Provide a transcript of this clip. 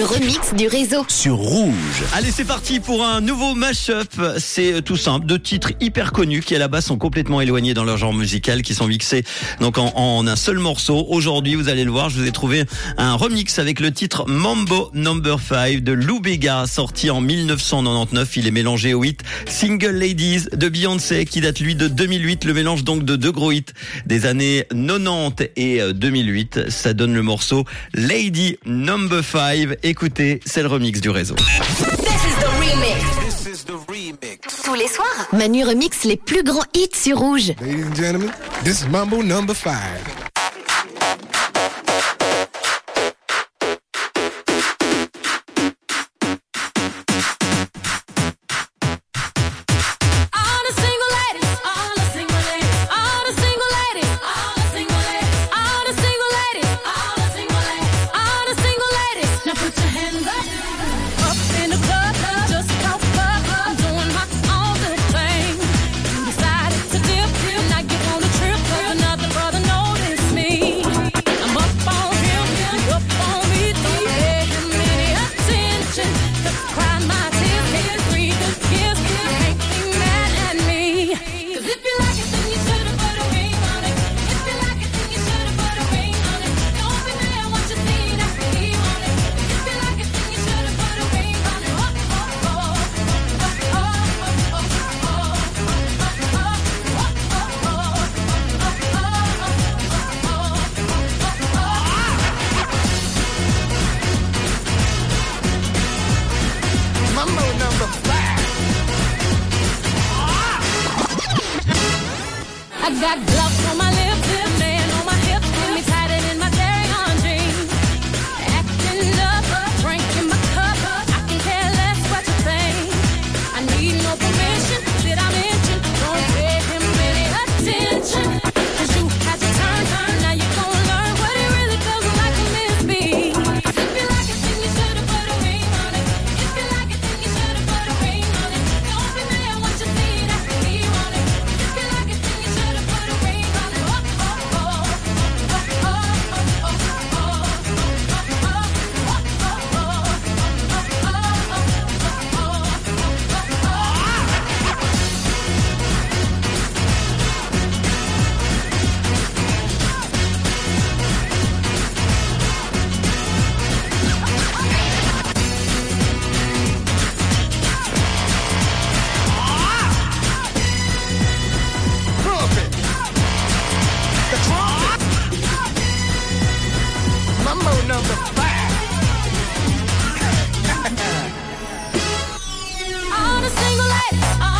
remix du réseau. sur Rouge. Allez, c'est parti pour un nouveau mash-up. C'est euh, tout simple, deux titres hyper connus qui à la base sont complètement éloignés dans leur genre musical, qui sont mixés donc en, en un seul morceau. Aujourd'hui, vous allez le voir, je vous ai trouvé un remix avec le titre Mambo Number 5 de Lou Bega, sorti en 1999. Il est mélangé au hit Single Ladies de Beyoncé, qui date lui de 2008. Le mélange donc de deux gros hits des années 90 et euh, 2008. Ça donne le morceau Lady Number 5. Écoutez, c'est le remix du réseau. This is the remix. Tous les soirs, Manu remix les plus grands hits sur Rouge. Ladies and gentlemen, this is Mambo number 5. got gloves for my Hey,